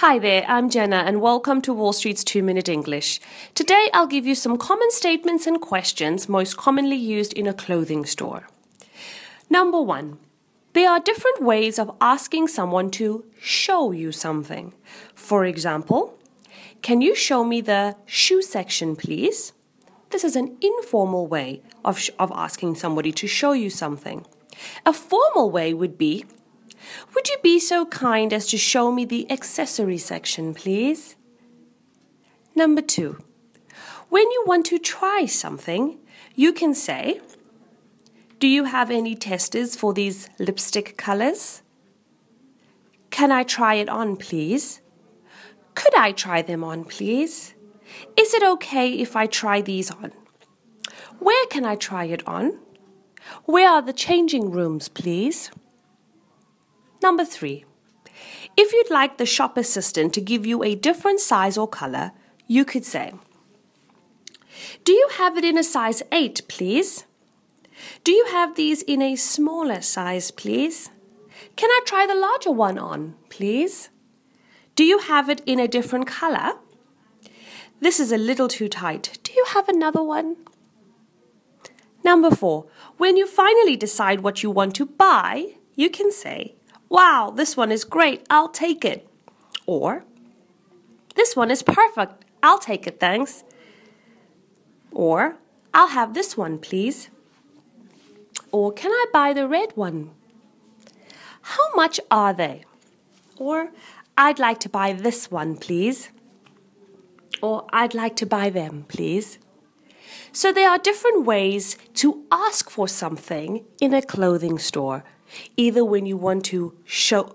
Hi there, I'm Jenna, and welcome to Wall Street's 2 Minute English. Today I'll give you some common statements and questions most commonly used in a clothing store. Number one, there are different ways of asking someone to show you something. For example, can you show me the shoe section, please? This is an informal way of, of asking somebody to show you something. A formal way would be, would you be so kind as to show me the accessory section, please? Number two, when you want to try something, you can say, Do you have any testers for these lipstick colors? Can I try it on, please? Could I try them on, please? Is it okay if I try these on? Where can I try it on? Where are the changing rooms, please? Number three, if you'd like the shop assistant to give you a different size or color, you could say, Do you have it in a size 8, please? Do you have these in a smaller size, please? Can I try the larger one on, please? Do you have it in a different color? This is a little too tight. Do you have another one? Number four, when you finally decide what you want to buy, you can say, Wow, this one is great, I'll take it. Or, This one is perfect, I'll take it, thanks. Or, I'll have this one, please. Or, Can I buy the red one? How much are they? Or, I'd like to buy this one, please. Or, I'd like to buy them, please. So, there are different ways to ask for something in a clothing store either when you want to show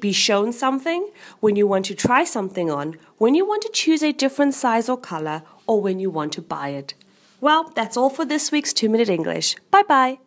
be shown something, when you want to try something on, when you want to choose a different size or color, or when you want to buy it. Well, that's all for this week's 2 Minute English. Bye bye.